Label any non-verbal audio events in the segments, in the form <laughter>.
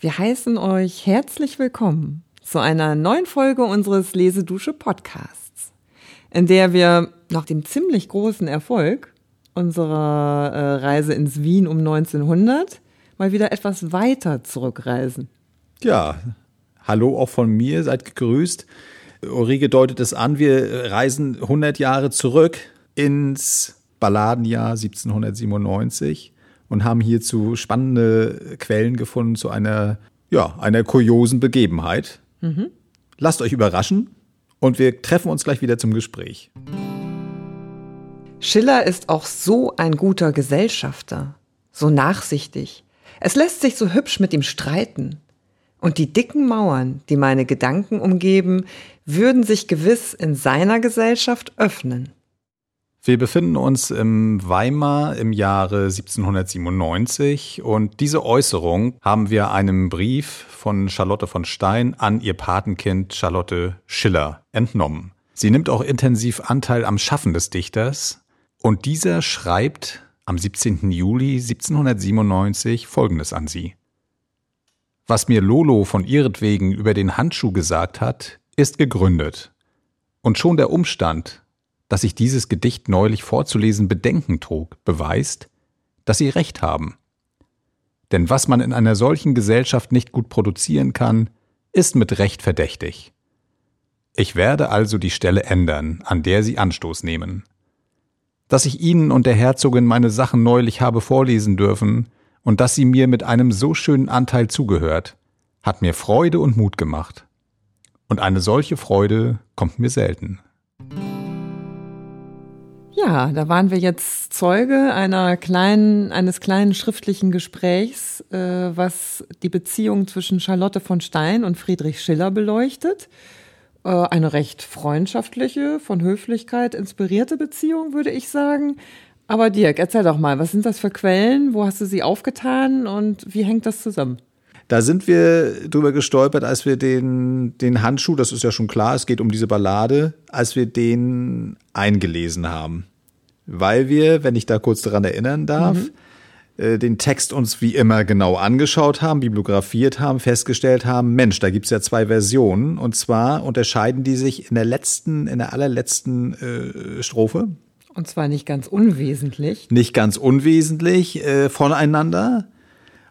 Wir heißen euch herzlich willkommen zu einer neuen Folge unseres Lesedusche Podcasts, in der wir nach dem ziemlich großen Erfolg unserer äh, Reise ins Wien um 1900 mal wieder etwas weiter zurückreisen. Ja, hallo auch von mir, seid gegrüßt. Ulrike deutet es an, wir reisen 100 Jahre zurück ins Balladenjahr 1797 und haben hierzu spannende Quellen gefunden zu einer, ja, einer kuriosen Begebenheit. Mhm. Lasst euch überraschen und wir treffen uns gleich wieder zum Gespräch. Schiller ist auch so ein guter Gesellschafter, so nachsichtig. Es lässt sich so hübsch mit ihm streiten. Und die dicken Mauern, die meine Gedanken umgeben, würden sich gewiss in seiner Gesellschaft öffnen. Wir befinden uns im Weimar im Jahre 1797 und diese Äußerung haben wir einem Brief von Charlotte von Stein an ihr Patenkind Charlotte Schiller entnommen. Sie nimmt auch intensiv Anteil am Schaffen des Dichters und dieser schreibt am 17. Juli 1797 Folgendes an sie. Was mir Lolo von ihretwegen über den Handschuh gesagt hat, ist gegründet. Und schon der Umstand, dass ich dieses Gedicht neulich vorzulesen Bedenken trug, beweist, dass sie recht haben. Denn was man in einer solchen Gesellschaft nicht gut produzieren kann, ist mit Recht verdächtig. Ich werde also die Stelle ändern, an der Sie Anstoß nehmen. Dass ich Ihnen und der Herzogin meine Sachen neulich habe vorlesen dürfen und dass sie mir mit einem so schönen Anteil zugehört, hat mir Freude und Mut gemacht. Und eine solche Freude kommt mir selten. Ja, da waren wir jetzt Zeuge einer kleinen, eines kleinen schriftlichen Gesprächs, äh, was die Beziehung zwischen Charlotte von Stein und Friedrich Schiller beleuchtet. Äh, eine recht freundschaftliche, von Höflichkeit inspirierte Beziehung, würde ich sagen. Aber Dirk, erzähl doch mal, was sind das für Quellen? Wo hast du sie aufgetan und wie hängt das zusammen? Da sind wir drüber gestolpert, als wir den, den Handschuh, das ist ja schon klar, es geht um diese Ballade, als wir den eingelesen haben. Weil wir, wenn ich da kurz daran erinnern darf, mhm äh, den Text uns wie immer genau angeschaut haben, bibliografiert haben, festgestellt haben, Mensch, da gibt's ja zwei Versionen. Und zwar unterscheiden die sich in der letzten, in der allerletzten äh, Strophe. Und zwar nicht ganz unwesentlich. Nicht ganz unwesentlich äh, voneinander.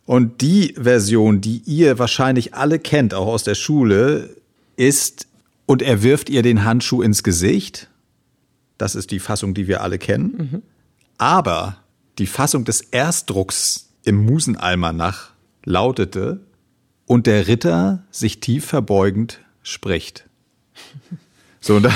Und die Version, die ihr wahrscheinlich alle kennt, auch aus der Schule, ist, und er wirft ihr den Handschuh ins Gesicht. Das ist die Fassung, die wir alle kennen. Mhm. Aber die Fassung des Erstdrucks im Musenalmanach lautete, und der Ritter sich tief verbeugend spricht. <laughs> So, da,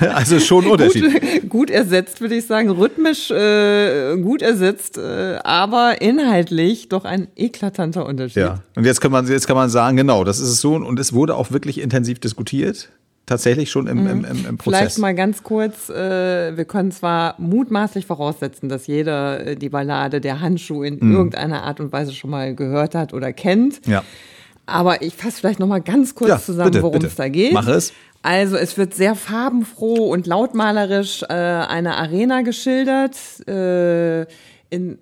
<laughs> also schon Unterschied. Gut, gut, ersetzt, würde ich sagen, rhythmisch äh, gut ersetzt, äh, aber inhaltlich doch ein eklatanter Unterschied. Ja, und jetzt kann man jetzt kann man sagen, genau, das ist es so und es wurde auch wirklich intensiv diskutiert. Tatsächlich schon im, im, im, im Prozess. Vielleicht mal ganz kurz, äh, wir können zwar mutmaßlich voraussetzen, dass jeder äh, die Ballade der Handschuh in mhm. irgendeiner Art und Weise schon mal gehört hat oder kennt. Ja. Aber ich fasse vielleicht noch mal ganz kurz ja, zusammen, worum es da geht. Mach es. Also es wird sehr farbenfroh und lautmalerisch äh, eine Arena geschildert äh, in,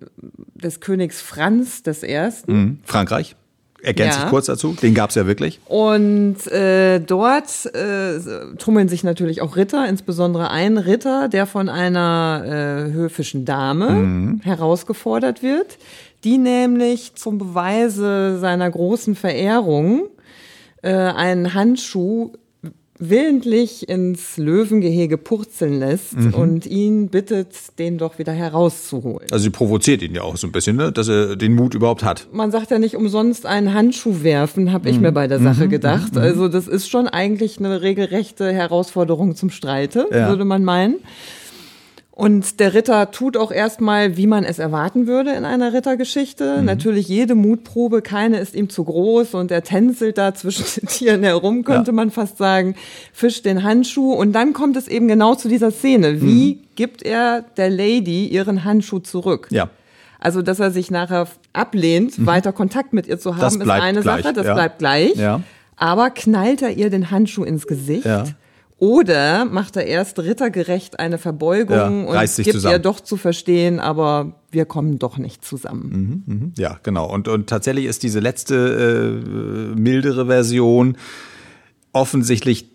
des Königs Franz des Ersten. Mhm. Frankreich. Ergänze ja. ich kurz dazu, den gab es ja wirklich. Und äh, dort äh, tummeln sich natürlich auch Ritter, insbesondere ein Ritter, der von einer äh, höfischen Dame mhm. herausgefordert wird, die nämlich zum Beweise seiner großen Verehrung äh, einen Handschuh willentlich ins Löwengehege purzeln lässt mhm. und ihn bittet, den doch wieder herauszuholen. Also sie provoziert ihn ja auch so ein bisschen, ne? dass er den Mut überhaupt hat. Man sagt ja nicht umsonst einen Handschuh werfen, habe ich mhm. mir bei der Sache mhm. gedacht. Mhm. Also das ist schon eigentlich eine regelrechte Herausforderung zum Streite, ja. würde man meinen. Und der Ritter tut auch erstmal, wie man es erwarten würde in einer Rittergeschichte. Mhm. Natürlich jede Mutprobe, keine ist ihm zu groß und er tänzelt da zwischen <laughs> den Tieren herum, könnte ja. man fast sagen, fischt den Handschuh und dann kommt es eben genau zu dieser Szene. Wie mhm. gibt er der Lady ihren Handschuh zurück? Ja. Also, dass er sich nachher ablehnt, mhm. weiter Kontakt mit ihr zu haben, ist eine gleich. Sache, das ja. bleibt gleich. Ja. Aber knallt er ihr den Handschuh ins Gesicht? Ja Oder macht er erst rittergerecht eine Verbeugung Ja, und gibt zusammen. ihr doch zu verstehen, aber wir kommen doch nicht zusammen. Ja, genau. Und, und tatsächlich ist diese letzte äh, mildere Version offensichtlich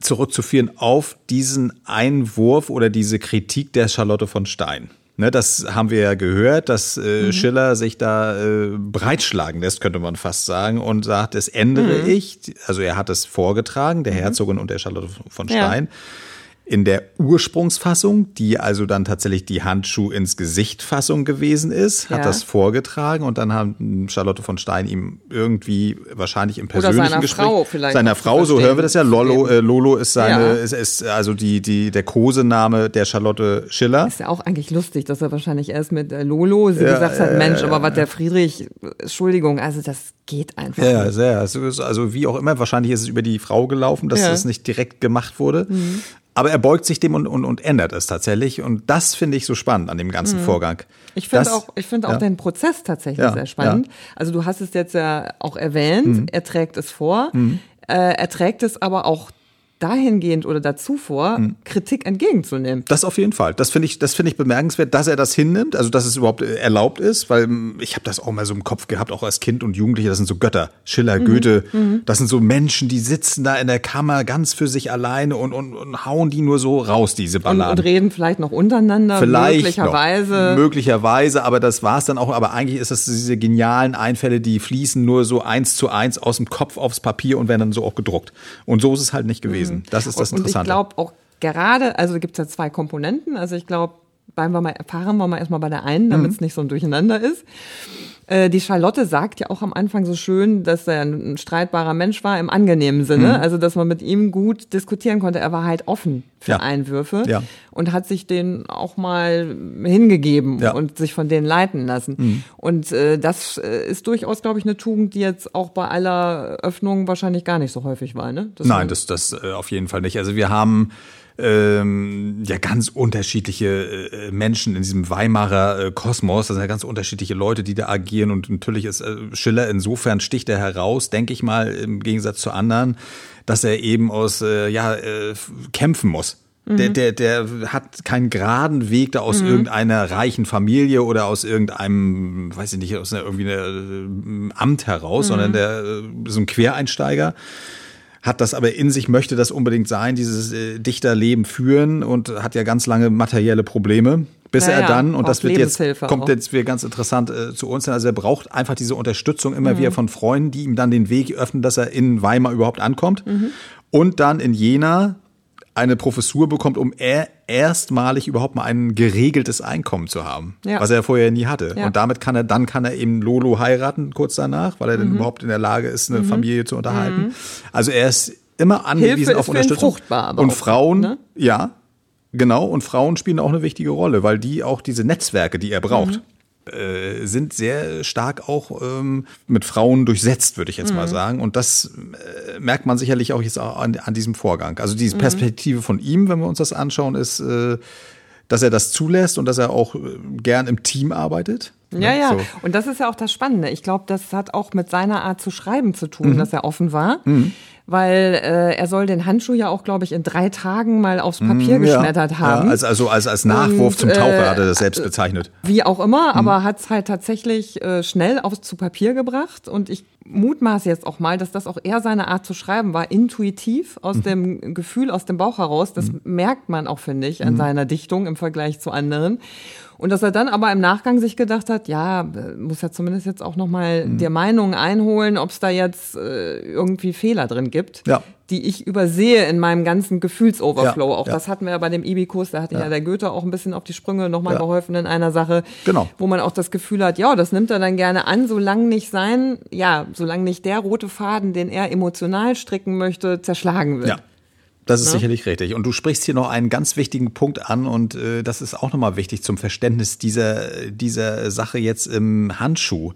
zurückzuführen auf diesen Einwurf oder diese Kritik der Charlotte von Stein. Ne, das haben wir ja gehört, dass äh, Schiller sich da äh, breitschlagen lässt, könnte man fast sagen, und sagt, das ändere ich. Also er hat es vorgetragen, der Herzogin und der Charlotte von Ja. In der Ursprungsfassung, die also dann tatsächlich die Handschuh ins Gesicht Fassung gewesen ist, hat Ja. das vorgetragen und dann haben Charlotte von Stein ihm irgendwie wahrscheinlich im Oder persönlichen seiner Gespräch Frau vielleicht seiner Frau, so hören wir das ja. Lolo, äh, Lolo ist seine, Ja. ist, ist also die die der Kosename der Charlotte Schiller. Ist ja auch eigentlich lustig, dass er wahrscheinlich erst mit äh, Lolo sie Ja, gesagt hat, Mensch, aber was der Friedrich, Entschuldigung, also das geht einfach Ja, sehr. Also, also wie auch immer, wahrscheinlich ist es über die Frau gelaufen, dass das nicht direkt gemacht wurde. Aber er beugt sich dem und, und, und ändert es tatsächlich. Und das finde ich so spannend an dem ganzen Vorgang. Ich finde auch, ich finde auch ja. den Prozess tatsächlich Ja, sehr spannend. Also du hast es jetzt ja auch erwähnt, er trägt es vor, äh, er trägt es aber auch dahingehend oder dazu vor, Kritik entgegenzunehmen. Das auf jeden Fall. Das finde ich, das finde ich bemerkenswert, dass er das hinnimmt, also dass es überhaupt äh, erlaubt ist, weil ähm, ich habe das auch mal so im Kopf gehabt, auch als Kind und Jugendlicher. Das sind so Götter, Schiller, Mhm. Goethe. Das sind so Menschen, die sitzen da in der Kammer ganz für sich alleine und, und, und hauen die nur so raus, diese Und, Balladen. und reden vielleicht noch untereinander, Vielleicht möglicherweise. Noch, möglicherweise, aber das war's dann auch. Aber eigentlich ist das diese genialen Einfälle, die fließen nur so eins zu eins aus dem Kopf aufs Papier und werden dann so auch gedruckt. Und so ist es halt nicht gewesen. Das ist das und ich Interessante. glaube auch gerade, also gibt es ja zwei Komponenten. Also ich glaube, bleiben wir mal, fahren wir mal erstmal bei der einen, damit es Mhm. nicht so ein Durcheinander ist. Äh, Die Charlotte sagt ja auch am Anfang so schön, dass er ein streitbarer Mensch war im angenehmen Sinne. Mhm. Also, dass man mit ihm gut diskutieren konnte. Er war halt offen für Ja. Einwürfe Ja. und hat sich denen auch mal hingegeben Ja. Mhm. und sich von denen leiten lassen. Und äh, das äh, ist durchaus, glaube ich, eine Tugend, die jetzt auch bei aller Öffnung wahrscheinlich gar nicht so häufig war. Ne? Dass Nein, das, das äh, auf jeden Fall nicht. Also wir haben ähm, ja ganz unterschiedliche äh, Menschen in diesem Weimarer äh, Kosmos. Das sind ja ganz unterschiedliche Leute, die da agieren. Und natürlich ist äh, Schiller insofern sticht er heraus, denke ich mal, im Gegensatz zu anderen, dass er eben aus äh, ja äh, kämpfen muss. Der, der, der hat keinen geraden Weg da aus irgendeiner reichen Familie oder aus irgendeinem, weiß ich nicht, aus einer, irgendwie einer äh, Amt heraus, sondern der ist ein Quereinsteiger hat das aber in sich, möchte das unbedingt sein, dieses äh, Dichterleben führen und hat ja ganz lange materielle Probleme, bis Ja, er dann, und das wird jetzt, kommt jetzt wieder ganz interessant äh, zu uns, also er braucht einfach diese Unterstützung immer Mhm. wieder von Freunden, die ihm dann den Weg öffnen, dass er in Weimar überhaupt ankommt Mhm. und dann in Jena eine Professur bekommt, um er erstmalig überhaupt mal ein geregeltes Einkommen zu haben, Ja. was er vorher nie hatte. Ja. Mhm. Und damit kann er, dann kann er eben Lolo heiraten kurz danach, weil er dann überhaupt in der Lage ist, eine Familie zu unterhalten. Also er ist immer angewiesen Hilfe auf Unterstützung. und Frauen, ne? ja, genau, und Frauen spielen auch eine wichtige Rolle, weil die auch diese Netzwerke, die er braucht, Mhm. Äh, sind sehr stark auch ähm, mit Frauen durchsetzt, würde ich jetzt Mhm. mal sagen. Und das äh, merkt man sicherlich auch jetzt auch an, an diesem Vorgang. Also Mhm. diese Perspektive von ihm, wenn wir uns das anschauen, ist, äh, dass er das zulässt und dass er auch äh, gern im Team arbeitet. Ja, Ne? ja. So. Und das ist ja auch das Spannende. Ich glaube, das hat auch mit seiner Art zu schreiben zu Mhm. tun, dass er offen war. Weil äh, er soll den Handschuh ja auch, glaube ich, in drei Tagen mal aufs Papier geschmettert haben. Ja, als, also als, als Nachwurf Und, zum Taucher äh, hat er das selbst bezeichnet. Wie auch immer, Mhm. aber hat es halt tatsächlich äh, schnell aufs zu Papier gebracht. Und ich mutmaße jetzt auch mal, dass das auch eher seine Art zu schreiben war, intuitiv, aus Mhm. dem Gefühl, aus dem Bauch heraus. Das merkt man auch, finde ich, Mhm. an seiner Dichtung im Vergleich zu anderen. Und dass er dann aber im Nachgang sich gedacht hat, ja, muss ja zumindest jetzt auch nochmal Mhm. dir Meinungen einholen, ob es da jetzt äh, irgendwie Fehler drin gibt, Ja. Die ich übersehe in meinem ganzen Gefühlsoverflow. Ja, auch ja. das hatten wir ja bei dem Ibikus, da hatte ja. der Goethe auch ein bisschen auf die Sprünge nochmal Ja. geholfen in einer Sache, Genau. wo man auch das Gefühl hat, ja, das nimmt er dann gerne an, solange nicht sein, ja, solange nicht der rote Faden, den er emotional stricken möchte, zerschlagen wird. Ja. Das ist Ne? sicherlich richtig. Und du sprichst hier noch einen ganz wichtigen Punkt an und äh, das ist auch nochmal wichtig zum Verständnis dieser, dieser Sache jetzt im Handschuh.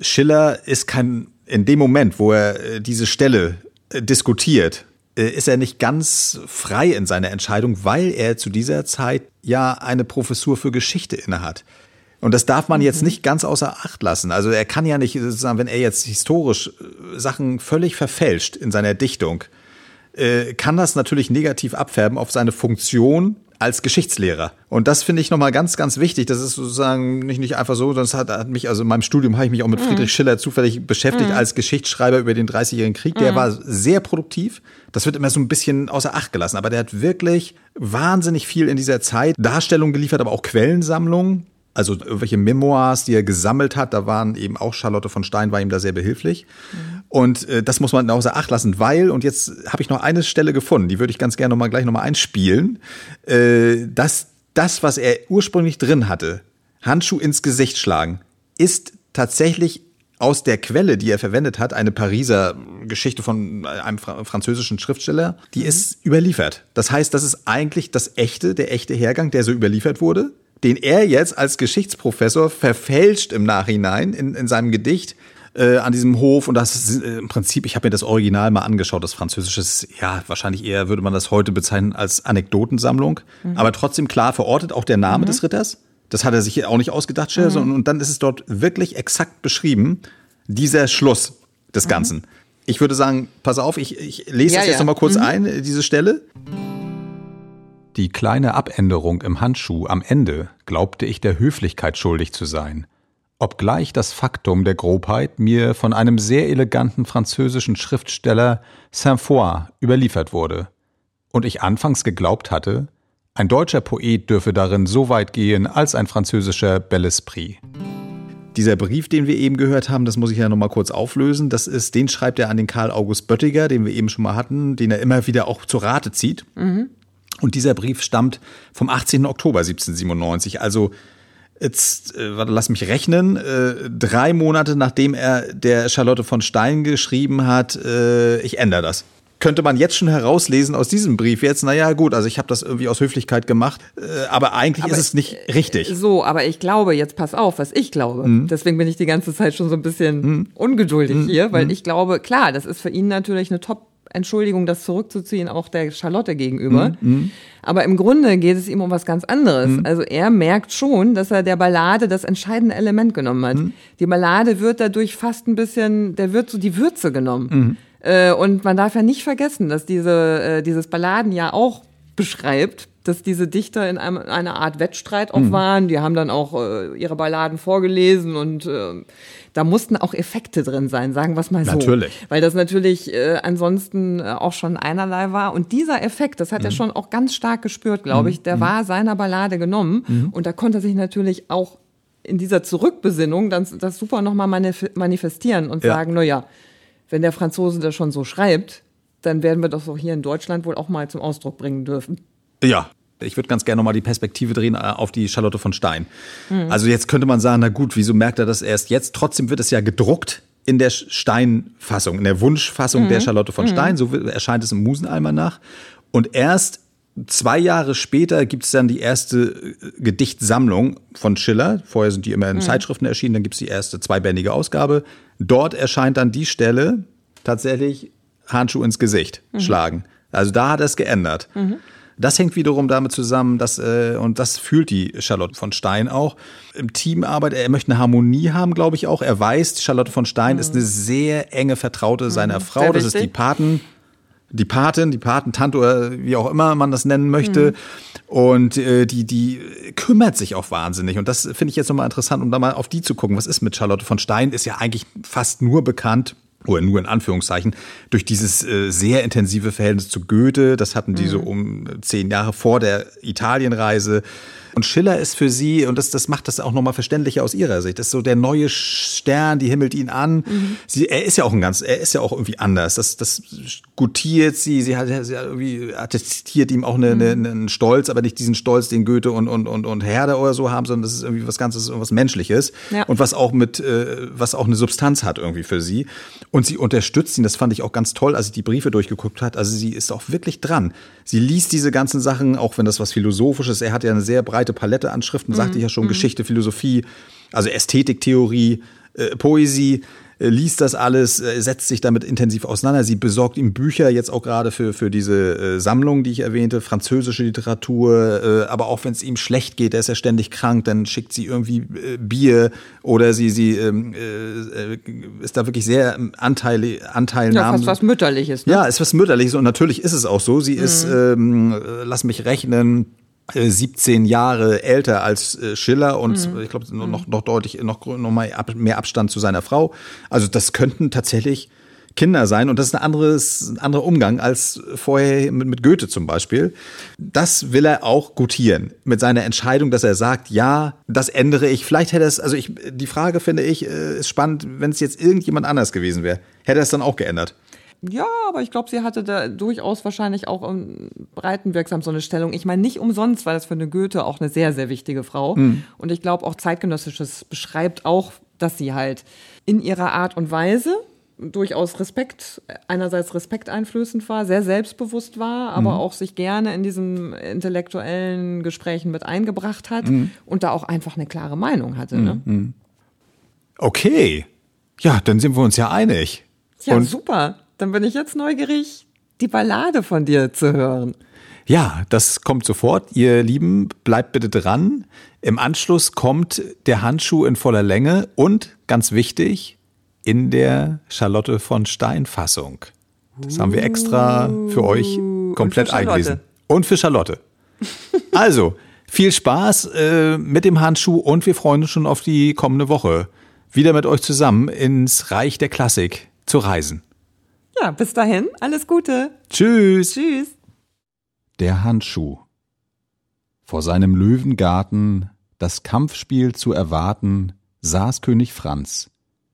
Schiller ist kein, in dem Moment, wo er äh, diese Stelle diskutiert, äh, ist er nicht ganz frei in seiner Entscheidung, weil er zu dieser Zeit ja eine Professur für Geschichte innehat. Und das darf man jetzt nicht ganz außer Acht lassen. Also er kann ja nicht, sozusagen, wenn er jetzt historisch äh, Sachen völlig verfälscht in seiner Dichtung, äh, kann das natürlich negativ abfärben auf seine Funktion als Geschichtslehrer. Und das finde ich nochmal ganz, ganz wichtig. Das ist sozusagen nicht, nicht einfach so, sondern es hat, hat mich, also in meinem Studium habe ich mich auch mit mhm. Friedrich Schiller zufällig beschäftigt mhm. als Geschichtsschreiber über den Dreißigjährigen Krieg. Der mhm. war sehr produktiv. Das wird immer so ein bisschen außer Acht gelassen. Aber der hat wirklich wahnsinnig viel in dieser Zeit Darstellung geliefert, aber auch Quellensammlungen also irgendwelche Memoirs, die er gesammelt hat, da waren eben auch Charlotte von Stein war ihm da sehr behilflich. Mhm. Und äh, das muss man außer Acht lassen, weil, und jetzt habe ich noch eine Stelle gefunden, die würde ich ganz gerne noch mal, gleich nochmal einspielen, äh, dass das, was er ursprünglich drin hatte, Handschuh ins Gesicht schlagen, ist tatsächlich aus der Quelle, die er verwendet hat, eine Pariser Geschichte von einem französischen Schriftsteller, die mhm. ist überliefert. Das heißt, das ist eigentlich das echte, der echte Hergang, der so überliefert wurde den er jetzt als Geschichtsprofessor verfälscht im Nachhinein in, in seinem Gedicht äh, an diesem Hof. Und das ist äh, im Prinzip, ich habe mir das Original mal angeschaut, das Französische ist, ja, wahrscheinlich eher würde man das heute bezeichnen als Anekdotensammlung, mhm. aber trotzdem klar verortet, auch der Name mhm. des Ritters. Das hat er sich auch nicht ausgedacht, mhm. sondern und dann ist es dort wirklich exakt beschrieben, dieser Schluss des mhm. Ganzen. Ich würde sagen, pass auf, ich, ich lese ja, das jetzt ja. nochmal kurz mhm. ein, diese Stelle. Die kleine Abänderung im Handschuh am Ende glaubte ich der Höflichkeit schuldig zu sein, obgleich das Faktum der Grobheit mir von einem sehr eleganten französischen Schriftsteller Saint-Foy überliefert wurde, und ich anfangs geglaubt hatte, ein deutscher Poet dürfe darin so weit gehen als ein französischer Bel Esprit. Dieser Brief, den wir eben gehört haben, das muss ich ja nochmal kurz auflösen. Das ist, den schreibt er an den Karl August Böttiger, den wir eben schon mal hatten, den er immer wieder auch zu Rate zieht. Mhm. Und dieser Brief stammt vom 18. Oktober 1797, also jetzt, äh, warte, lass mich rechnen, äh, drei Monate nachdem er der Charlotte von Stein geschrieben hat, äh, ich ändere das. Könnte man jetzt schon herauslesen aus diesem Brief jetzt, naja gut, also ich habe das irgendwie aus Höflichkeit gemacht, äh, aber eigentlich aber ist es nicht richtig. So, aber ich glaube, jetzt pass auf, was ich glaube. Mhm. Deswegen bin ich die ganze Zeit schon so ein bisschen mhm. ungeduldig mhm. hier, weil mhm. ich glaube, klar, das ist für ihn natürlich eine top Entschuldigung, das zurückzuziehen, auch der Charlotte gegenüber. Mhm, mhm. Aber im Grunde geht es ihm um was ganz anderes. Mhm. Also er merkt schon, dass er der Ballade das entscheidende Element genommen hat. Mhm. Die Ballade wird dadurch fast ein bisschen, der wird so die Würze genommen. Mhm. Äh, und man darf ja nicht vergessen, dass diese, äh, dieses Balladen ja auch beschreibt, dass diese Dichter in einem, einer Art Wettstreit auch mhm. waren. Die haben dann auch äh, ihre Balladen vorgelesen und äh, da mussten auch Effekte drin sein, sagen wir es mal so. Natürlich. Weil das natürlich äh, ansonsten äh, auch schon einerlei war. Und dieser Effekt, das hat mhm. er schon auch ganz stark gespürt, glaube mhm. ich, der mhm. war seiner Ballade genommen. Mhm. Und da konnte er sich natürlich auch in dieser Zurückbesinnung dann das super nochmal manifestieren und ja. sagen, na ja, wenn der Franzose das schon so schreibt, dann werden wir das auch hier in Deutschland wohl auch mal zum Ausdruck bringen dürfen. Ja, ich würde ganz gerne nochmal die Perspektive drehen äh, auf die Charlotte von Stein. Mhm. Also jetzt könnte man sagen, na gut, wieso merkt er das erst jetzt? Trotzdem wird es ja gedruckt in der Steinfassung, in der Wunschfassung mhm. der Charlotte von mhm. Stein. So erscheint es im Musenalmanach. Und erst zwei Jahre später gibt es dann die erste äh, Gedichtsammlung von Schiller. Vorher sind die immer in mhm. Zeitschriften erschienen, dann gibt es die erste zweibändige Ausgabe. Dort erscheint dann die Stelle tatsächlich Handschuh ins Gesicht mhm. schlagen. Also da hat er es geändert. Mhm. Das hängt wiederum damit zusammen, dass, äh, und das fühlt die Charlotte von Stein auch, im Teamarbeit, er möchte eine Harmonie haben, glaube ich auch. Er weiß, Charlotte von Stein mhm. ist eine sehr enge Vertraute mhm. seiner Frau. Sehr das ist die Paten, die Patin, die Patentante oder wie auch immer man das nennen möchte. Mhm. Und äh, die, die kümmert sich auch wahnsinnig. Und das finde ich jetzt nochmal interessant, um da mal auf die zu gucken. Was ist mit Charlotte von Stein? Ist ja eigentlich fast nur bekannt oder nur in Anführungszeichen, durch dieses äh, sehr intensive Verhältnis zu Goethe, das hatten die mhm. so um zehn Jahre vor der Italienreise, und Schiller ist für sie, und das, das macht das auch nochmal verständlicher aus ihrer Sicht, das ist so der neue Stern, die himmelt ihn an. Mhm. Sie, er ist ja auch ein ganz, er ist ja auch irgendwie anders. Das, das gutiert sie, sie hat, sie hat irgendwie attestiert ihm auch eine, mhm. eine, einen Stolz, aber nicht diesen Stolz, den Goethe und, und, und, und Herder oder so haben, sondern das ist irgendwie was Ganzes, irgendwas Menschliches. Ja. Und was auch mit, äh, was auch eine Substanz hat irgendwie für sie. Und sie unterstützt ihn, das fand ich auch ganz toll, als sie die Briefe durchgeguckt hat. Also sie ist auch wirklich dran. Sie liest diese ganzen Sachen, auch wenn das was Philosophisches, er hat ja eine sehr breite breite Palette an Schriften, sagte ich ja schon, mhm. Geschichte, Philosophie, also Ästhetiktheorie, äh, Poesie. äh, liest das alles, äh, setzt sich damit intensiv auseinander. Sie besorgt ihm Bücher, jetzt auch gerade für, für diese äh, Sammlung, die ich erwähnte, französische Literatur, äh, aber auch wenn es ihm schlecht geht, er ist ja ständig krank, dann schickt sie irgendwie äh, Bier oder sie, sie ähm, äh, ist da wirklich sehr Anteil, Anteilnahme. Ja, fast was Mütterliches. Ne? Ja, ist was Mütterliches und natürlich ist es auch so. Sie mhm. ist, ähm, lass mich rechnen, 17 Jahre älter als äh, Schiller und mhm. ich glaube noch, noch deutlich noch, noch mal mehr Abstand zu seiner Frau. Also das könnten tatsächlich Kinder sein und das ist ein anderes, ein anderer Umgang als vorher mit, mit Goethe zum Beispiel. Das will er auch gutieren mit seiner Entscheidung, dass er sagt, ja, das ändere ich. Vielleicht hätte es, also ich, die Frage finde ich, äh, ist spannend, wenn es jetzt irgendjemand anders gewesen wäre, hätte er es dann auch geändert. Ja, aber ich glaube, sie hatte da durchaus wahrscheinlich auch im Breitenwirksam so eine Stellung. Ich meine, nicht umsonst, weil das für eine Goethe auch eine sehr, sehr wichtige Frau. Mhm. Und ich glaube, auch zeitgenössisches beschreibt auch, dass sie halt in ihrer Art und Weise durchaus Respekt, einerseits respekteinflößend war, sehr selbstbewusst war, aber mhm. auch sich gerne in diesen intellektuellen Gesprächen mit eingebracht hat mhm. und da auch einfach eine klare Meinung hatte. Ne? Mhm. Okay. Ja, dann sind wir uns ja einig. Ja, und super. Dann bin ich jetzt neugierig, die Ballade von dir zu hören. Ja, das kommt sofort. Ihr Lieben, bleibt bitte dran. Im Anschluss kommt der Handschuh in voller Länge und, ganz wichtig, in der Charlotte von Stein Fassung. Das haben wir extra für euch komplett und eingelesen. Und für Charlotte. <laughs> Also, viel Spaß äh, mit dem Handschuh und wir freuen uns schon auf die kommende Woche. Wieder mit euch zusammen ins Reich der Klassik zu reisen. Ja, bis dahin, alles Gute. Tschüss. Tschüss. Der Handschuh. Vor seinem Löwengarten, das Kampfspiel zu erwarten, saß König Franz,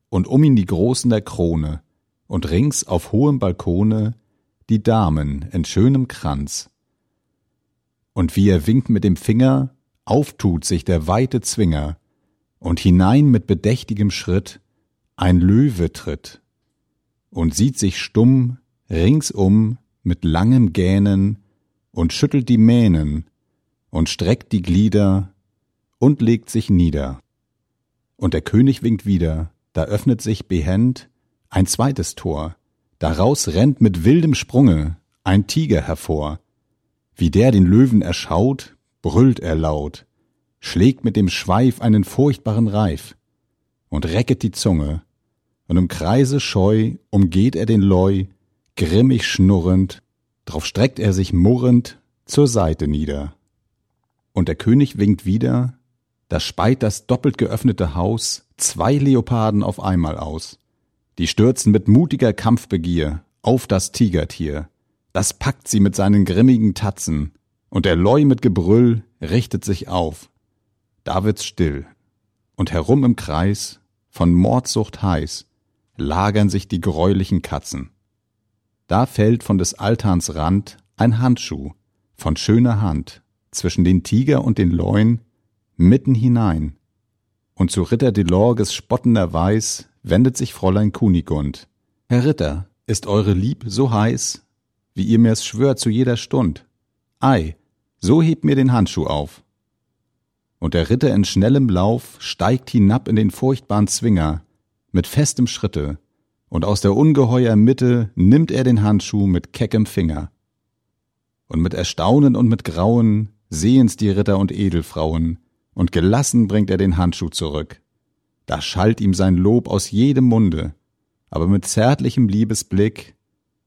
und um ihn die Großen der Krone, und rings auf hohem Balkone die Damen in schönem Kranz. Und wie er winkt mit dem Finger, auftut sich der weite Zwinger, und hinein mit bedächtigem Schritt ein Löwe tritt und sieht sich stumm ringsum mit langem Gähnen und schüttelt die Mähnen und streckt die Glieder und legt sich nieder. Und der König winkt wieder, da öffnet sich behend ein zweites Tor, daraus rennt mit wildem Sprunge ein Tiger hervor. Wie der den Löwen erschaut, brüllt er laut, schlägt mit dem Schweif einen furchtbaren Reif und recket die Zunge und im Kreise scheu umgeht er den Leu, grimmig schnurrend, drauf streckt er sich murrend zur Seite nieder. Und der König winkt wieder, da speit das doppelt geöffnete Haus zwei Leoparden auf einmal aus. Die stürzen mit mutiger Kampfbegier auf das Tigertier. Das packt sie mit seinen grimmigen Tatzen, und der Leu mit Gebrüll richtet sich auf. Da wird's still, und herum im Kreis, von Mordsucht heiß, lagern sich die greulichen Katzen. Da fällt von des Altans Rand ein Handschuh von schöner Hand zwischen den Tiger und den Leuen mitten hinein. Und zu Ritter Delorges spottender Weiß wendet sich Fräulein Kunigund. Herr Ritter, ist eure Lieb so heiß, wie ihr mir's schwört zu jeder Stund? Ei, so hebt mir den Handschuh auf. Und der Ritter in schnellem Lauf steigt hinab in den furchtbaren Zwinger, mit festem Schritte, und aus der ungeheuer Mitte nimmt er den Handschuh mit keckem Finger. Und mit Erstaunen und mit Grauen sehen's die Ritter und Edelfrauen, und gelassen bringt er den Handschuh zurück. Da schallt ihm sein Lob aus jedem Munde, aber mit zärtlichem Liebesblick,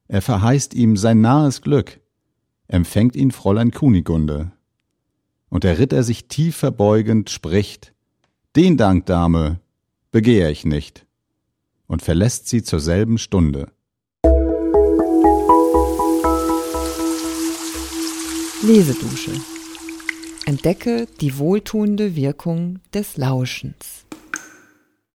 er verheißt ihm sein nahes Glück, empfängt ihn Fräulein Kunigunde. Und der Ritter sich tief verbeugend spricht, Den Dank, Dame, begehr ich nicht und verlässt sie zur selben Stunde. Lesedusche. Entdecke die wohltuende Wirkung des Lauschens.